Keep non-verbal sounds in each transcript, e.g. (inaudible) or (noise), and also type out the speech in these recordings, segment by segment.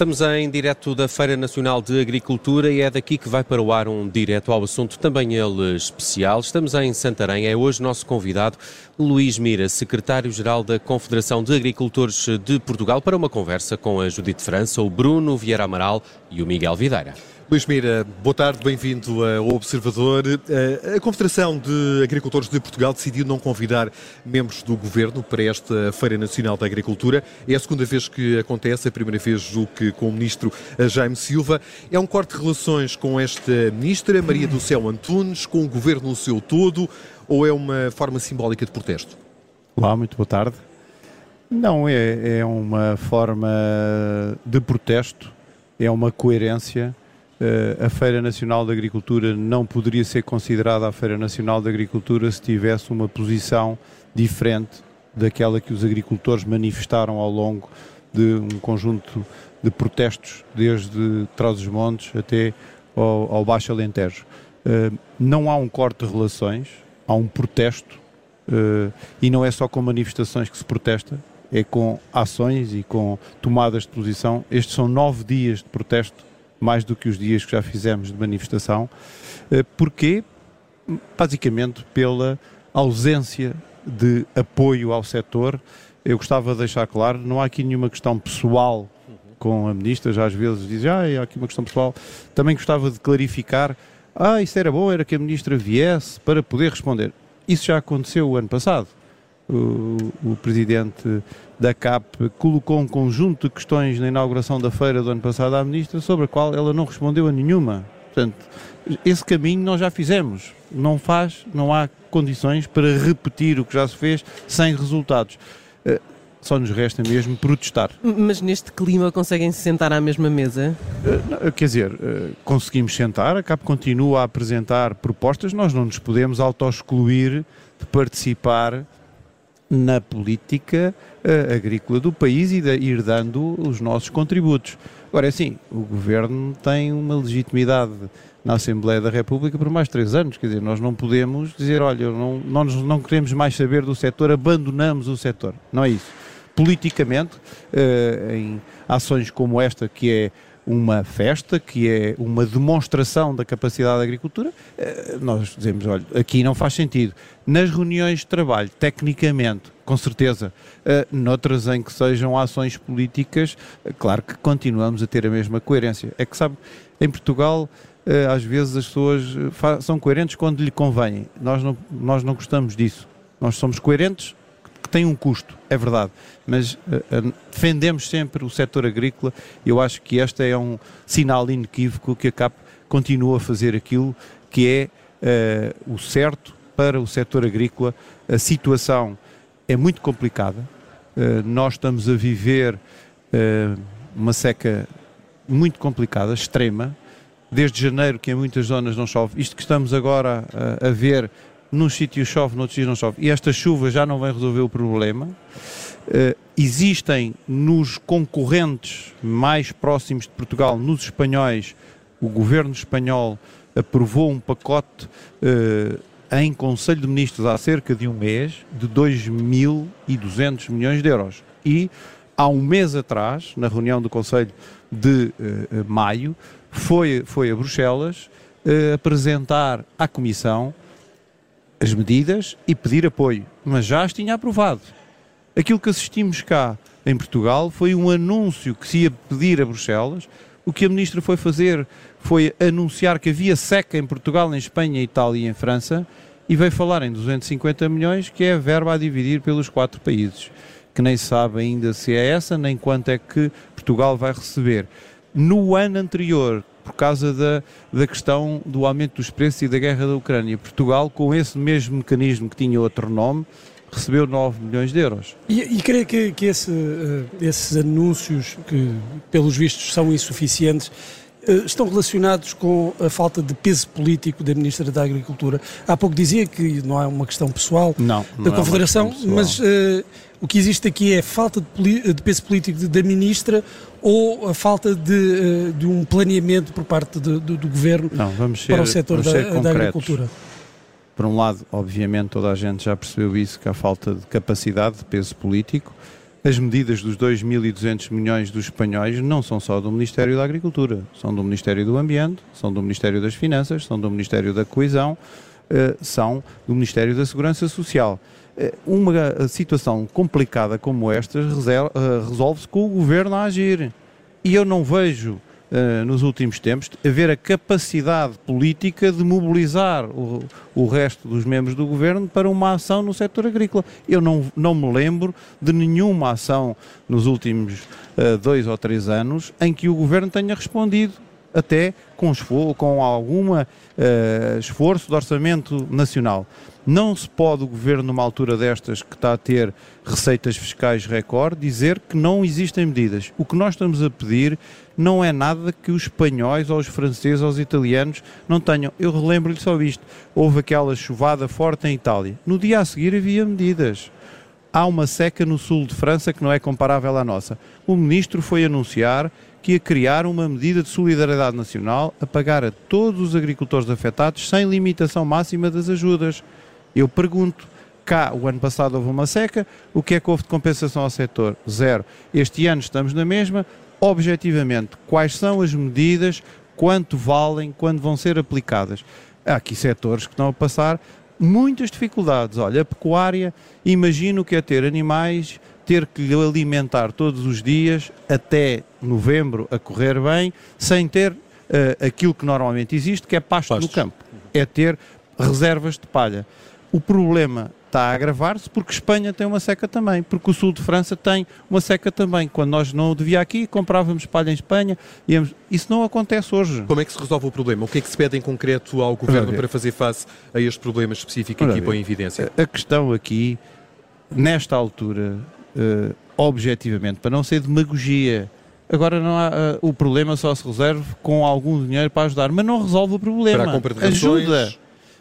Estamos em direto da Feira Nacional de Agricultura e é daqui que vai para o ar um direto ao assunto, também ele especial. Estamos em Santarém, é hoje nosso convidado Luís Mira, secretário-geral da Confederação de Agricultores de Portugal, para uma conversa com a Judite França, o Bruno Vieira Amaral e o Miguel Videira. Luís Mira, boa tarde, bem-vindo ao Observador. Eh, a Confederação de Agricultores de Portugal decidiu não convidar membros do governo para esta Feira Nacional da Agricultura. É a segunda vez que acontece, a primeira vez julgo que com o ministro Jaime Silva. É um corte de relações com esta ministra, Maria do Céu Antunes, com o governo no seu todo, ou é uma forma simbólica de protesto? Olá, muito boa tarde. Não, é, é uma forma de protesto, é uma coerência a Feira Nacional da Agricultura não poderia ser considerada a Feira Nacional da Agricultura se tivesse uma posição diferente daquela que os agricultores manifestaram ao longo de um conjunto de protestos, desde Trás-os-Montes até ao, ao, Baixo Alentejo. Uh, não há um corte de relações, há um protesto, uh, e não é só com manifestações que se protesta, é com ações e com tomadas de posição. Estes são nove dias de protesto mais do que os dias que já fizemos de manifestação. Eh, porquê? Basicamente pela ausência de apoio ao setor. Eu gostava de deixar claro, não há aqui nenhuma questão pessoal com a ministra, já às vezes dizem, ah, há aqui uma questão pessoal. Também gostava de clarificar, ah, isso era bom, era que a ministra viesse para poder responder. Isso já aconteceu o ano passado. O, o presidente da CAP colocou um conjunto de questões na inauguração da feira do ano passado à Ministra, sobre a qual ela não respondeu a nenhuma. Portanto, esse caminho nós já fizemos. Não faz, não há condições para repetir o que já se fez sem resultados. Eh, só nos resta mesmo protestar. Mas neste clima conseguem se sentar à mesma mesa? Uh, quer dizer, conseguimos sentar, a CAP continua a apresentar propostas, nós não nos podemos auto-excluir de participar na política uh, agrícola do país e de ir dando os nossos contributos. Agora, é assim, o Governo tem uma legitimidade na Assembleia da República por mais três anos, quer dizer, nós não podemos dizer, olha, não, nós não queremos mais saber do setor, abandonamos o setor. Não é isso. Politicamente, uh, em ações como esta, que é uma festa, que é uma demonstração da capacidade da agricultura, eh, nós dizemos, olha, aqui não faz sentido. Nas reuniões de trabalho, tecnicamente, com certeza, eh, noutras em que sejam ações políticas, eh, claro que continuamos a ter a mesma coerência. É que, sabe, em Portugal, às vezes as pessoas são coerentes quando lhe convém. Nós não, nós não gostamos disso. Nós somos coerentes tem um custo, é verdade, mas uh, uh, defendemos sempre o setor agrícola e eu acho que este é um sinal inequívoco que a CAP continua a fazer aquilo que é uh, o certo para o setor agrícola. A situação é muito complicada, nós estamos a viver uma seca muito complicada, extrema, desde janeiro que em muitas zonas não chove. Isto que estamos agora a, a ver num sítio chove, noutros dias não chove. E esta chuva já não vai resolver o problema. Uh, existem nos concorrentes mais próximos de Portugal, nos espanhóis, o governo espanhol aprovou um pacote uh, em Conselho de Ministros há cerca de um mês de 2.200 milhões de euros. E há um mês atrás, na reunião do Conselho de uh, maio, foi, foi a Bruxelas apresentar à Comissão as medidas e pedir apoio, mas já as tinha aprovado. Aquilo que assistimos cá em Portugal foi um anúncio que se ia pedir a Bruxelas. O que a ministra foi fazer foi anunciar que havia seca em Portugal, em Espanha, Itália e em França e veio falar em 250 milhões, que é a verba a dividir pelos quatro países, que nem sabe ainda se é essa, nem quanto é que Portugal vai receber. No ano anterior, por causa da, da questão do aumento dos preços e da guerra da Ucrânia. Portugal, com esse mesmo mecanismo que tinha outro nome, recebeu 9 milhões de euros. E, e creio que, que esse, uh, esses anúncios, que pelos vistos são insuficientes, estão relacionados com a falta de peso político da Ministra da Agricultura. Há pouco dizia que não é uma questão pessoal não, não da é Confederação, mas uh, o que existe aqui é falta de, de peso político da Ministra ou a falta de, eh, de um planeamento por parte de, do, do Governo Não, ser, para o setor da, da, agricultura? Por um lado, obviamente, toda a gente já percebeu isso, que há falta de capacidade, de peso político. As medidas dos 2.200 milhões dos espanhóis não são só do Ministério da Agricultura, são do Ministério do Ambiente, são do Ministério das Finanças, são do Ministério da Coesão, eh, são do Ministério da Segurança Social. Eh, uma situação complicada como esta eh, resolve-se com o Governo a agir. E eu não vejo uh, nos últimos tempos, haver a capacidade política de mobilizar o, o resto dos membros do governo para uma ação no setor agrícola. Eu não, não me lembro de nenhuma ação nos últimos uh, dois ou três anos em que o governo tenha respondido até com, com algum uh, esforço de orçamento nacional. Não se pode o governo, numa altura destas que está a ter receitas fiscais recorde, dizer que não existem medidas. O que nós estamos a pedir não é nada que os espanhóis, ou os franceses, ou os italianos não tenham. Eu relembro-lhe só isto: houve aquela chuvada forte em Itália. No dia a seguir havia medidas. Há uma seca no sul de França que não é comparável à nossa. O ministro foi anunciar que ia criar uma medida de solidariedade nacional a pagar a todos os agricultores afetados sem limitação máxima das ajudas. Eu pergunto, cá o ano passado houve uma seca, o que é que houve de compensação ao setor? Zero. Este ano estamos na mesma. Objetivamente, quais são as medidas, quanto valem, quando vão ser aplicadas? Há aqui setores que estão a passar muitas dificuldades. Olha, a pecuária, imagino que é ter animais, ter que lhe alimentar todos os dias até novembro a correr bem, sem ter uh, aquilo que normalmente existe, que é pasto Pastos. no campo. É ter reservas de palha. O problema está a agravar-se porque Espanha tem uma seca também, porque o sul de França tem uma seca também. Quando nós não devia aqui, comprávamos palha em Espanha, íamos... isso não acontece hoje. Como é que se resolve o problema? O que é que se pede em concreto ao Governo para fazer face a este problema específico aqui põe em evidência? A questão aqui, nesta altura, uh, objetivamente, para não ser demagogia, Agora não há, uh, o problema só se reserve com algum dinheiro para ajudar, mas não resolve o problema. Para a compra de rações, Ajuda.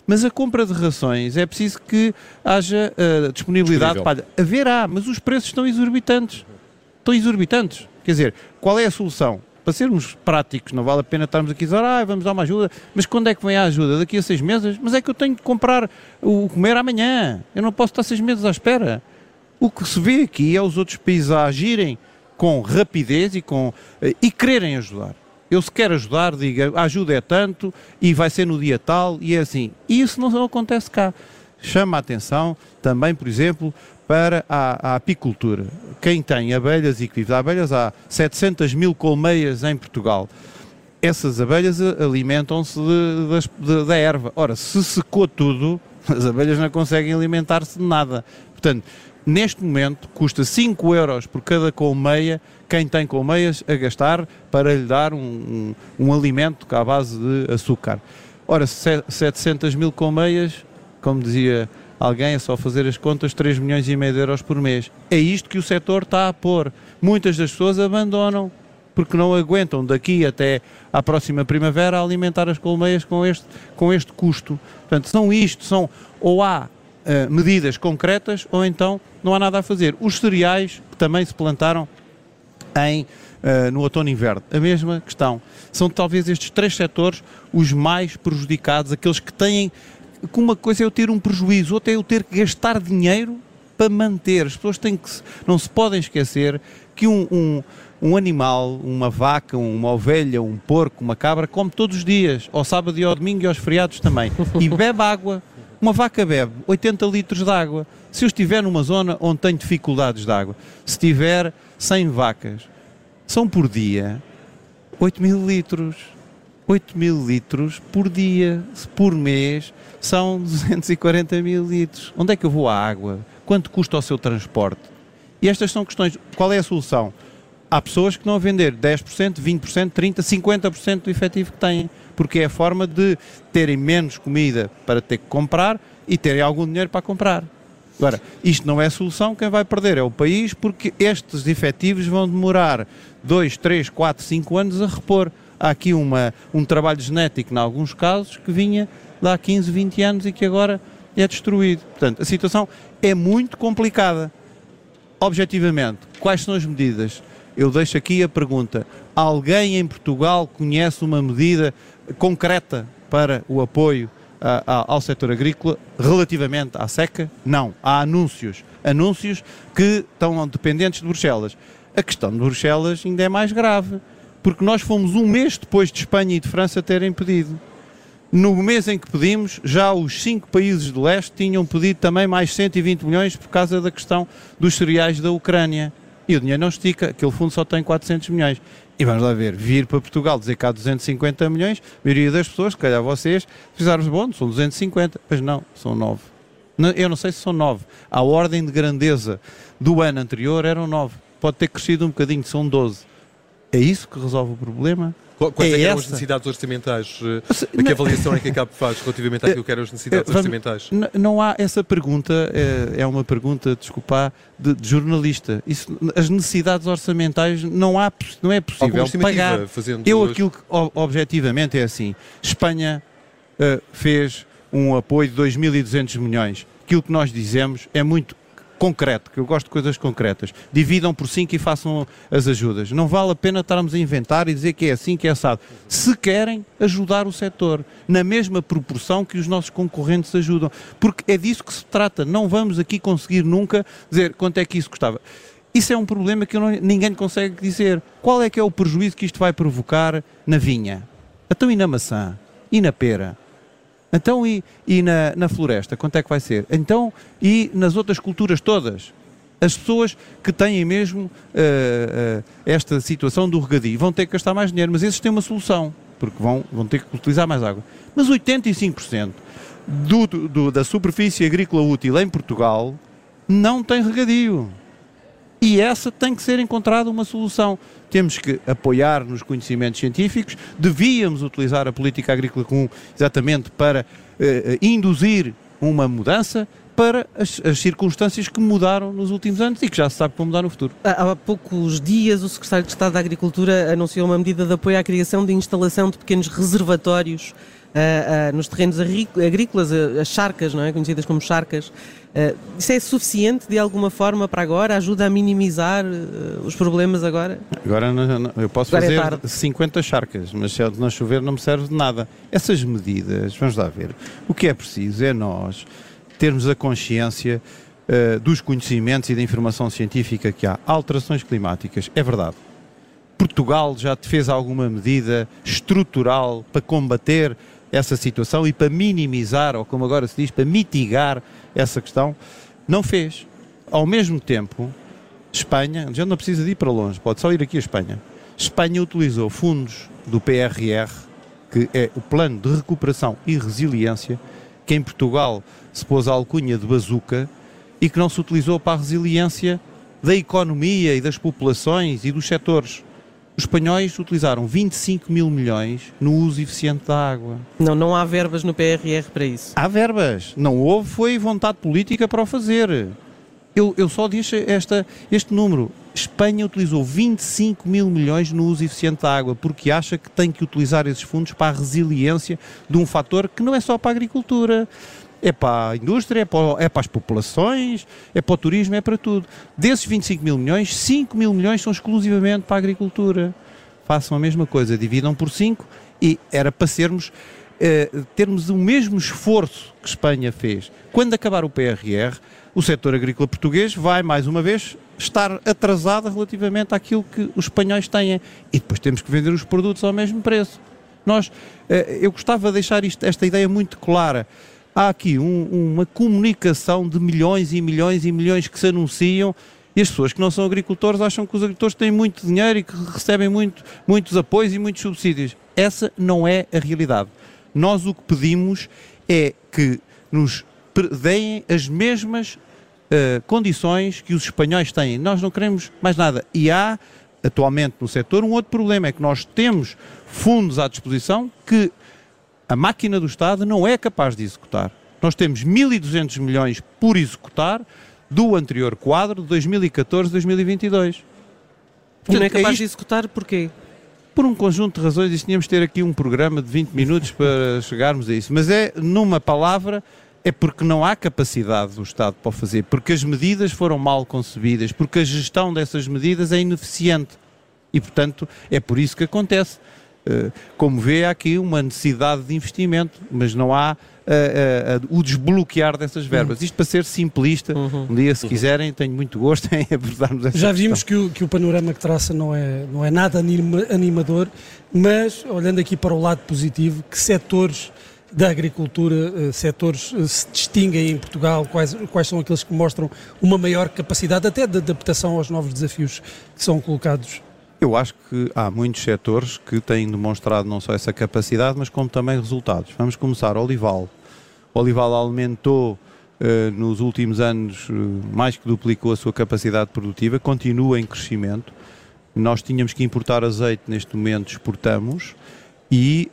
Mas a compra de rações é preciso que haja uh, disponibilidade para. Haverá, mas os preços estão exorbitantes. Estão exorbitantes. Quer dizer, qual é a solução? Para sermos práticos, não vale a pena estarmos aqui a dizer, ah, vamos dar uma ajuda, mas quando é que vem a ajuda? Daqui a seis meses? Mas é que eu tenho que comprar o comer amanhã. Eu não posso estar seis meses à espera. O que se vê aqui é os outros países a agirem com rapidez e, com, eh, e quererem ajudar. Eu se quer ajudar, diga, a ajuda é tanto e vai ser no dia tal e é assim. E isso não acontece cá. Chama a atenção também, por exemplo, para a, a apicultura. Quem tem abelhas e que vive de abelhas, há 700 mil colmeias em Portugal. Essas abelhas alimentam-se da erva. Ora, se secou tudo, (laughs) as abelhas não conseguem alimentar-se de nada. Portanto, neste momento custa 5 euros por cada colmeia quem tem colmeias a gastar para lhe dar um, um, um alimento à base de açúcar. Ora, 700 mil colmeias, como dizia alguém, é só fazer as contas, 3 milhões e meio de euros por mês. É isto que o setor está a pôr. Muitas das pessoas abandonam porque não aguentam daqui até à próxima primavera alimentar as colmeias com este, com este custo. Portanto, são isto, são ou há uh, medidas concretas ou então não há nada a fazer. Os cereais que também se plantaram em, uh, no outono e inverno. A mesma questão. São talvez estes três setores os mais prejudicados, aqueles que têm. Que uma coisa é eu ter um prejuízo, outra é eu ter que gastar dinheiro para manter. As pessoas têm que. Não se podem esquecer que um, um, um animal, uma vaca, uma ovelha, um porco, uma cabra, come todos os dias, ao sábado e ao domingo e aos feriados também. E bebe água. Uma vaca bebe 80 litros de água. Se eu estiver numa zona onde tenho dificuldades de água, se tiver 100 vacas, são por dia 8 mil litros. 8 mil litros por dia, por mês, são 240 mil litros. Onde é que eu vou à água? Quanto custa o seu transporte? E estas são questões. Qual é a solução? Há pessoas que não a vender 10%, 20%, 30%, 50% do efetivo que têm, porque é a forma de terem menos comida para ter que comprar e terem algum dinheiro para comprar. Agora, isto não é solução, quem vai perder é o país, porque estes efetivos vão demorar 2, 3, 4, 5 anos a repor. Há aqui uma, um trabalho genético, em alguns casos, que vinha de há 15, 20 anos e que agora é destruído. Portanto, a situação é muito complicada. Objetivamente, quais são as medidas? Eu deixo aqui a pergunta: alguém em Portugal conhece uma medida concreta para o apoio ao setor agrícola relativamente à seca? Não. Há anúncios. anúncios que estão dependentes de Bruxelas. A questão de Bruxelas ainda é mais grave, porque nós fomos um mês depois de Espanha e de França terem pedido. No mês em que pedimos, já os cinco países do leste tinham pedido também mais 120 milhões por causa da questão dos cereais da Ucrânia. E o dinheiro não estica, aquele fundo só tem 400 milhões. E vamos lá ver, vir para Portugal dizer que há 250 milhões, a maioria das pessoas, se calhar vocês, fizeram bom, são 250, mas não, são 9. Eu não sei se são 9. A ordem de grandeza do ano anterior eram 9. Pode ter crescido um bocadinho, são 12. É isso que resolve o problema? Quais é, é eram as necessidades orçamentais? A que avaliação é que a CAP faz relativamente àquilo que eram as necessidades orçamentais? Não há essa pergunta, é, é uma pergunta, desculpa, de, de, jornalista. Isso, as necessidades orçamentais não, há, não é possível pagar. Eu aquilo que objetivamente é assim, Espanha uh, fez um apoio de 2.200 milhões. Aquilo que nós dizemos é muito concreto, que eu gosto de coisas concretas. Dividam por 5 e façam as ajudas. Não vale a pena estarmos a inventar e dizer que é assim, que é assado. Se querem ajudar o setor, na mesma proporção que os nossos concorrentes ajudam. Porque é disso que se trata. Não vamos aqui conseguir nunca dizer quanto é que isso custava. Isso é um problema que não, ninguém consegue dizer. Qual é que é o prejuízo que isto vai provocar na vinha? Então e na maçã? E na pera? Então, e, e na, na floresta, quanto é que vai ser? Então, e nas outras culturas todas? As pessoas que têm mesmo uh, uh, esta situação do regadio vão ter que gastar mais dinheiro, mas esses têm uma solução, porque vão, vão ter que utilizar mais água. Mas 85% do, do, da superfície agrícola útil em Portugal não tem regadio. E essa tem que ser encontrada uma solução. Temos que apoiar nos conhecimentos científicos, devíamos utilizar a política agrícola comum exatamente para uh, induzir uma mudança para as, as, circunstâncias que mudaram nos últimos anos e que já se sabe que vão mudar no futuro. Há, há poucos dias, o Secretário de Estado da Agricultura anunciou uma medida de apoio à criação de instalação de pequenos reservatórios uh, uh, nos terrenos agrícolas, as charcas, não é? conhecidas como charcas. isso é suficiente de alguma forma para agora? Ajuda a minimizar os problemas agora? Agora não, não, eu posso agora é fazer é 50 charcas, mas se não chover não me serve de nada. Essas medidas, vamos lá ver, o que é preciso é nós termos a consciência uh, dos conhecimentos e da informação científica que há. Alterações climáticas, é verdade. Portugal já fez alguma medida estrutural para combater essa situação e para minimizar, ou como agora se diz, para mitigar essa questão, não fez. Ao mesmo tempo, Espanha, já não precisa de ir para longe, pode só ir aqui a Espanha. Espanha utilizou fundos do PRR, que é o Plano de Recuperação e Resiliência, que em Portugal se pôs a alcunha de bazuca e que não se utilizou para a resiliência da economia e das populações e dos setores. Os espanhóis utilizaram 25 mil milhões no uso eficiente da água. Não, não há verbas no PRR para isso. Há verbas. Não houve, foi vontade política para o fazer. Eu, eu só disse esta, este número. Espanha utilizou 25 mil milhões no uso eficiente da água, porque acha que tem que utilizar esses fundos para a resiliência de um fator que não é só para a agricultura é para a indústria, é para, é para, as populações, é para o turismo, é para tudo. Desses 25 mil milhões, 5 mil milhões são exclusivamente para a agricultura. Façam a mesma coisa, dividam por 5 e era para sermos, eh, termos o mesmo esforço que Espanha fez. Quando acabar o PRR, o setor agrícola português vai, mais uma vez, estar atrasado relativamente àquilo que os espanhóis têm. E depois temos que vender os produtos ao mesmo preço. Nós, eh, eu gostava de deixar isto, esta ideia muito clara há aqui um, uma comunicação de milhões e milhões e milhões que se anunciam e as pessoas que não são agricultores acham que os agricultores têm muito dinheiro e que recebem muito, muitos apoios e muitos subsídios. Essa não é a realidade. Nós o que pedimos é que nos deem as mesmas uh, condições que os espanhóis têm. Nós não queremos mais nada. E há, atualmente no setor, um outro problema: é que nós temos fundos à disposição que a máquina do Estado não é capaz de executar. Nós temos 1.200 milhões por executar do anterior quadro de 2014-2022. E não é capaz é de executar porquê? Por um conjunto de razões, e tínhamos de ter aqui um programa de 20 minutos para (laughs) chegarmos a isso. Mas é, numa palavra, é porque não há capacidade do Estado para o fazer, porque as medidas foram mal concebidas, porque a gestão dessas medidas é ineficiente. E, portanto, é por isso que acontece. Uh, como vê, há aqui uma necessidade de investimento, mas não há uh, uh, o desbloquear dessas verbas. Uhum. Isto para ser simplista, uhum. um dia, se uhum. quiserem, tenho muito gosto em (laughs) abordarmos essa Já vimos que o, que o panorama que traça não é, não é nada anima, animador, mas olhando aqui para o lado positivo, que setores da agricultura, setores se distinguem em Portugal, quais, quais são aqueles que mostram uma maior capacidade até de adaptação aos novos desafios que são colocados? Eu acho que há muitos setores que têm demonstrado não só essa capacidade, mas como também resultados. Vamos começar, Olival. Olival aumentou uh, nos últimos anos, mais que duplicou a sua capacidade produtiva, continua em crescimento. Nós tínhamos que importar azeite, neste momento exportamos, e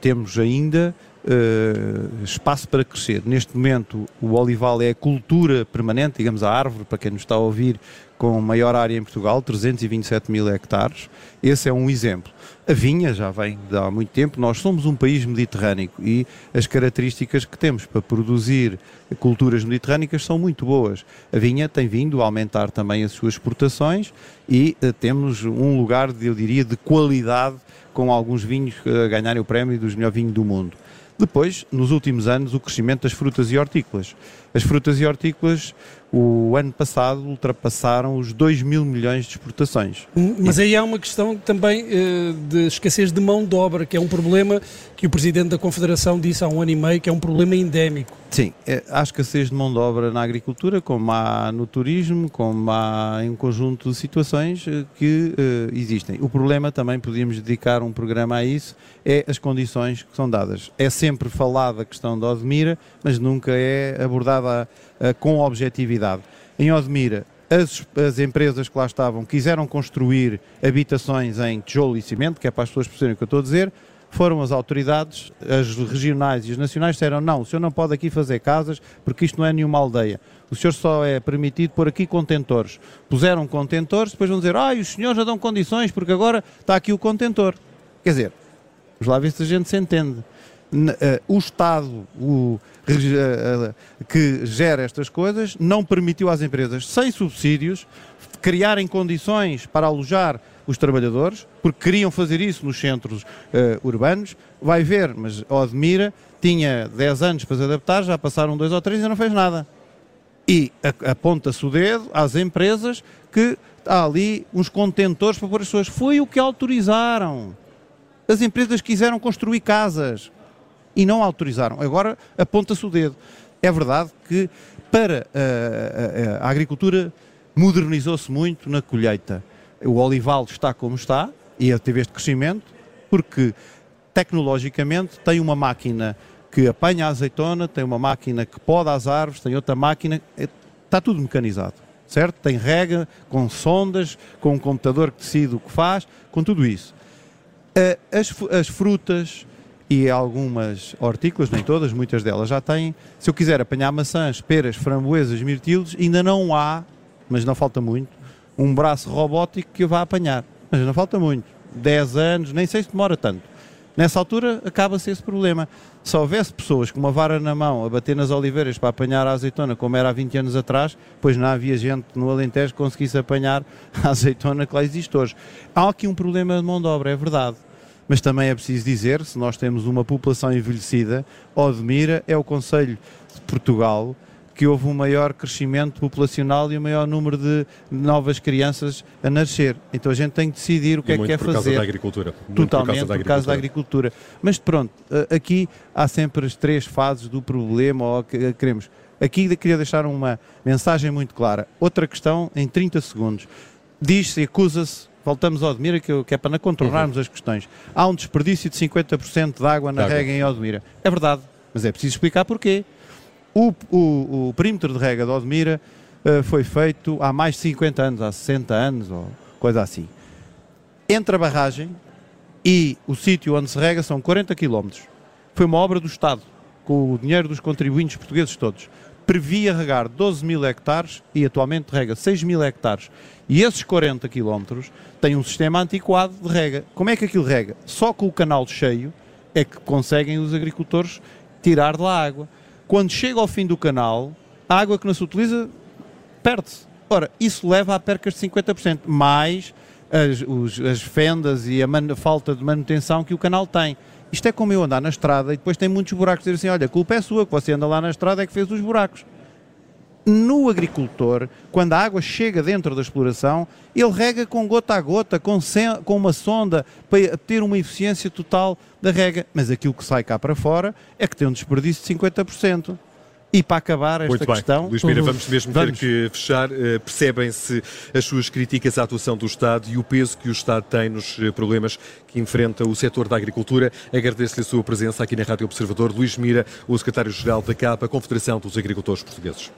temos ainda uh, espaço para crescer. Neste momento, o olival é a cultura permanente, digamos a árvore, para quem nos está a ouvir, com maior área em Portugal, 327 mil hectares. Esse é um exemplo. A vinha já vem de há muito tempo. Nós somos um país mediterrâneo e as características que temos para produzir culturas mediterrânicas são muito boas. A vinha tem vindo a aumentar também as suas exportações e uh, temos um lugar, eu diria, de qualidade com alguns vinhos a ganharem o prémio dos melhor vinho do mundo. Depois, nos últimos anos, o crescimento das frutas e hortícolas. As frutas e hortícolas, o ano passado, ultrapassaram os 2 mil milhões de exportações. Hum, mas aí há uma questão também uh, de escassez de mão de obra, que é um problema que o Presidente da Confederação disse há um ano e meio, que é um problema endémico. Sim, é, há escassez de mão de obra na agricultura, como há no turismo, como há em um conjunto de situações eh, que uh, existem. O problema também, podíamos dedicar um programa a isso, é as condições que são dadas. É sempre falada a questão da Odmira, mas nunca é abordada uh, com objetividade. Em Odmira, as, as, empresas que lá estavam quiseram construir habitações em tijolo e cimento, que é para as pessoas perceberem o que eu estou a dizer, foram as autoridades, as regionais e as nacionais, disseram não, o senhor não pode aqui fazer casas porque isto não é nenhuma aldeia. O senhor só é permitido pôr aqui contentores. Puseram contentores, depois vão dizer, ah, os senhores já dão condições porque agora está aqui o contentor. Quer dizer, vamos lá ver se a gente se entende. Eh, o Estado o, eh, eh, que gera estas coisas não permitiu às empresas, sem subsídios, criarem condições para alojar os trabalhadores, porque queriam fazer isso nos centros uh, urbanos. Vai ver, mas Odmira tinha 10 anos para se adaptar, já passaram dois ou três e não fez nada. E aponta-se o dedo às empresas que há ali uns contentores para pôr as pessoas. Foi o que autorizaram. As empresas quiseram construir casas e não autorizaram. Agora aponta-se o dedo. É verdade que para a, a, a agricultura modernizou-se muito na colheita. O olival está como está e teve este crescimento porque tecnologicamente tem uma máquina que apanha a azeitona, tem uma máquina que poda as árvores, tem outra máquina, está tudo mecanizado, certo? Tem rega, com sondas, com um computador que decide o que faz, com tudo isso. As, as frutas, e algumas hortícolas, nem todas, muitas delas já têm. Se eu quiser apanhar maçãs, peras, framboesas, mirtilos, ainda não há, mas não falta muito, um braço robótico que eu vá apanhar. Mas não falta muito. 10 anos, nem sei se demora tanto. Nessa altura acaba-se esse problema. Se houvesse pessoas com uma vara na mão a bater nas oliveiras para apanhar a azeitona, como era há 20 anos atrás, pois não havia gente no Alentejo que conseguisse apanhar a azeitona que lá existe hoje. Há aqui um problema de mão de obra, é verdade mas também é preciso dizer, se nós temos uma população envelhecida, Odmira é o Conselho de Portugal que houve um maior crescimento populacional e um maior número de novas crianças a nascer. Então a gente tem que decidir o que e é que quer fazer. Por causa da agricultura. Muito Totalmente por causa, da agricultura. Mas pronto, aqui há sempre as três fases do problema ou que queremos. Aqui queria deixar uma mensagem muito clara. Outra questão em 30 segundos. Diz-se, acusa-se voltamos ao Odmira, que, que é para contornarmos uhum. as questões. Há um desperdício de 50% de água na rega em Odmira. É verdade, mas é preciso explicar porquê. O, o, o perímetro de rega de Odmira uh, foi feito há mais de 50 anos, há 60 anos, ou coisa assim. Entre a barragem e o sítio onde se rega são 40 km. Foi uma obra do Estado, com o dinheiro dos contribuintes portugueses todos previa regar 12 mil hectares e atualmente rega 6 mil hectares. E esses 40 quilómetros têm um sistema antiquado de rega. Como é que aquilo rega? Só com o canal cheio é que conseguem os agricultores tirar de lá água. Quando chega ao fim do canal, a água que não se utiliza perde-se. Ora, isso leva a percas de 50%, mais as, os, as fendas e a man, falta de manutenção que o canal tem. Isto é como eu andar na estrada e depois tem muitos buracos. Dizer assim: olha, a culpa é sua, que você anda lá na estrada é que fez os buracos. No agricultor, quando a água chega dentro da exploração, ele rega com gota a gota, com, com uma sonda, para ter uma eficiência total da rega. Mas aquilo que sai cá para fora é que tem um desperdício de 50%. E para acabar esta Muito bem. questão. Luís Mira, vamos mesmo vamos. ter que fechar. Uh, Percebem-se as suas críticas à atuação do Estado e o peso que o Estado tem nos eh, problemas que enfrenta o setor da agricultura. Agradeço-lhe a sua presença aqui na Rádio Observador. Luís Mira, o secretário-geral da CAPA, Confederação dos Agricultores Portugueses.